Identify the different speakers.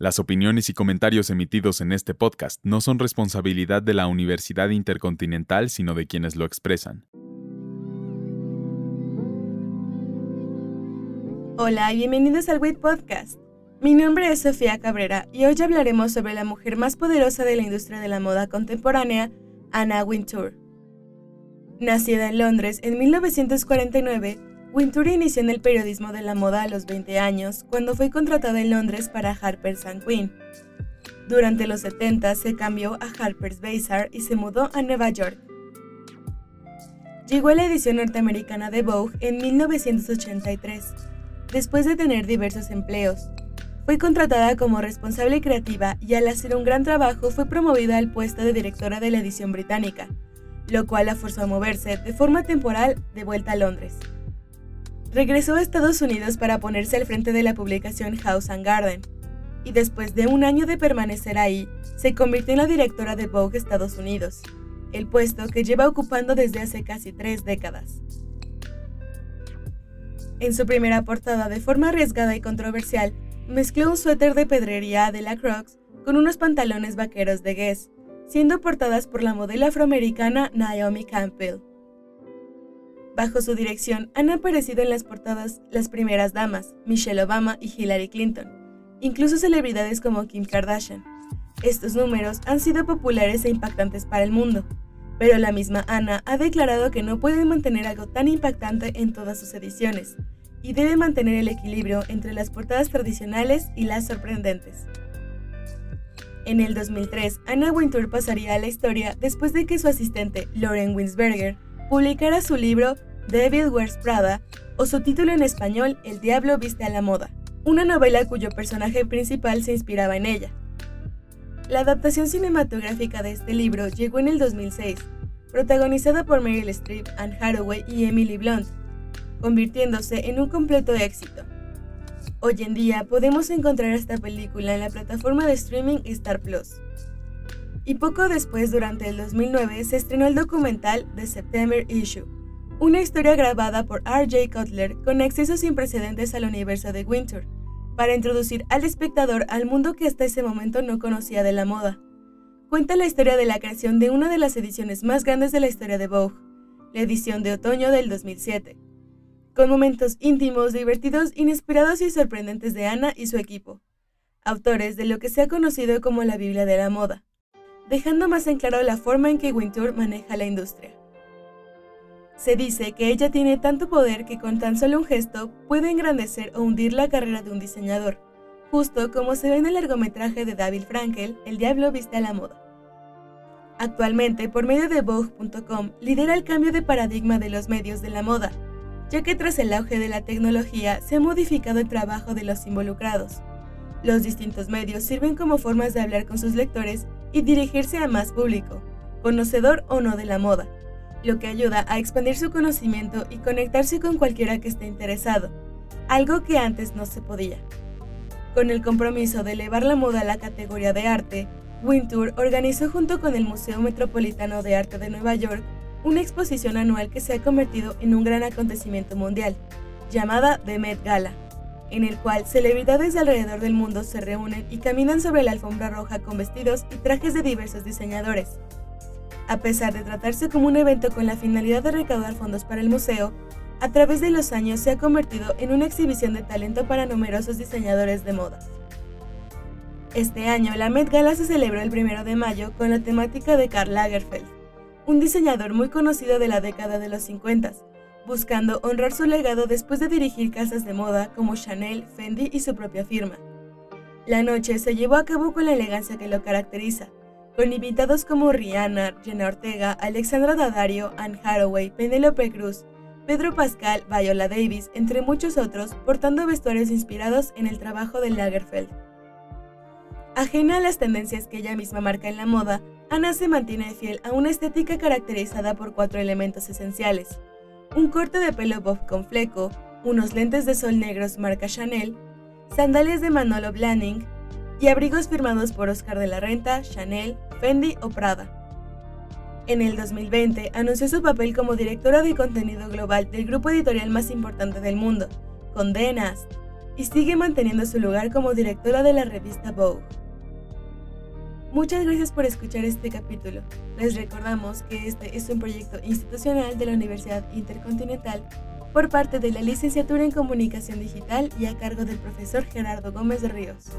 Speaker 1: Las opiniones y comentarios emitidos en este podcast no son responsabilidad de la Universidad Intercontinental, sino de quienes lo expresan.
Speaker 2: Hola y bienvenidos al WIT Podcast. Mi nombre es Sofía Cabrera y hoy hablaremos sobre la mujer más poderosa de la industria de la moda contemporánea, Anna Wintour. Nacida en Londres en 1949, Wintour inició en el periodismo de la moda a los 20 años, cuando fue contratada en Londres para Harper's Queen. Durante los 70 se cambió a Harper's Bazaar y se mudó a Nueva York. Llegó a la edición norteamericana de Vogue en 1983, después de tener diversos empleos. Fue contratada como responsable creativa y al hacer un gran trabajo fue promovida al puesto de directora de la edición británica, lo cual la forzó a moverse de forma temporal de vuelta a Londres. Regresó a Estados Unidos para ponerse al frente de la publicación House and Garden, y después de un año de permanecer ahí, se convirtió en la directora de Vogue Estados Unidos, el puesto que lleva ocupando desde hace casi tres décadas. En su primera portada de forma arriesgada y controversial, mezcló un suéter de pedrería de la Crocs con unos pantalones vaqueros de Guess, siendo portadas por la modelo afroamericana Naomi Campbell. Bajo su dirección han aparecido en las portadas las primeras damas, Michelle Obama y Hillary Clinton, incluso celebridades como Kim Kardashian. Estos números han sido populares e impactantes para el mundo, pero la misma Anna ha declarado que no puede mantener algo tan impactante en todas sus ediciones, y debe mantener el equilibrio entre las portadas tradicionales y las sorprendentes. En el 2003, Anna Wintour pasaría a la historia después de que su asistente, Lauren Winsberger, publicara su libro Devil Wears Prada, o su título en español El Diablo Viste a la Moda, una novela cuyo personaje principal se inspiraba en ella. La adaptación cinematográfica de este libro llegó en el 2006, protagonizada por Meryl Streep, Anne Hathaway y Emily Blunt, convirtiéndose en un completo éxito. Hoy en día podemos encontrar esta película en la plataforma de streaming Star Plus. Y poco después, durante el 2009, se estrenó el documental The September Issue, una historia grabada por R.J. Cutler con acceso sin precedentes al universo de Winter, para introducir al espectador al mundo que hasta ese momento no conocía de la moda. Cuenta la historia de la creación de una de las ediciones más grandes de la historia de Vogue, la edición de otoño del 2007, con momentos íntimos, divertidos, inesperados y sorprendentes de Anna y su equipo, autores de lo que se ha conocido como la Biblia de la moda, dejando más en claro la forma en que Wintour maneja la industria. Se dice que ella tiene tanto poder que con tan solo un gesto puede engrandecer o hundir la carrera de un diseñador, justo como se ve en el largometraje de David Frankel, El Diablo Viste a la Moda. Actualmente, por medio de Vogue.com, lidera el cambio de paradigma de los medios de la moda, ya que tras el auge de la tecnología se ha modificado el trabajo de los involucrados. Los distintos medios sirven como formas de hablar con sus lectores y dirigirse a más público, conocedor o no de la moda lo que ayuda a expandir su conocimiento y conectarse con cualquiera que esté interesado, algo que antes no se podía. Con el compromiso de elevar la moda a la categoría de arte, Wintour organizó junto con el Museo Metropolitano de Arte de Nueva York una exposición anual que se ha convertido en un gran acontecimiento mundial, llamada The Met Gala, en el cual celebridades de alrededor del mundo se reúnen y caminan sobre la alfombra roja con vestidos y trajes de diversos diseñadores, a pesar de tratarse como un evento con la finalidad de recaudar fondos para el museo, a través de los años se ha convertido en una exhibición de talento para numerosos diseñadores de moda. Este año, la Met Gala se celebró el 1 de mayo con la temática de Karl Lagerfeld, un diseñador muy conocido de la década de los 50, buscando honrar su legado después de dirigir casas de moda como Chanel, Fendi y su propia firma. La noche se llevó a cabo con la elegancia que lo caracteriza, con invitados como Rihanna, Jenna Ortega, Alexandra Daddario, Anne Hathaway, Penelope Cruz, Pedro Pascal, Viola Davis, entre muchos otros, portando vestuarios inspirados en el trabajo de Lagerfeld. Ajena a las tendencias que ella misma marca en la moda, Anna se mantiene fiel a una estética caracterizada por cuatro elementos esenciales. Un corte de pelo bob con fleco, unos lentes de sol negros marca Chanel, sandalias de Manolo Blahnik y abrigos firmados por Oscar de la Renta, Chanel, Fendi o Prada. En el 2020 anunció su papel como directora de contenido global del grupo editorial más importante del mundo, Condé Nast, y sigue manteniendo su lugar como directora de la revista Vogue. Muchas gracias por escuchar este capítulo. Les recordamos que este es un proyecto institucional de la Universidad Intercontinental por parte de la licenciatura en Comunicación Digital y a cargo del profesor Gerardo Gómez de Ríos.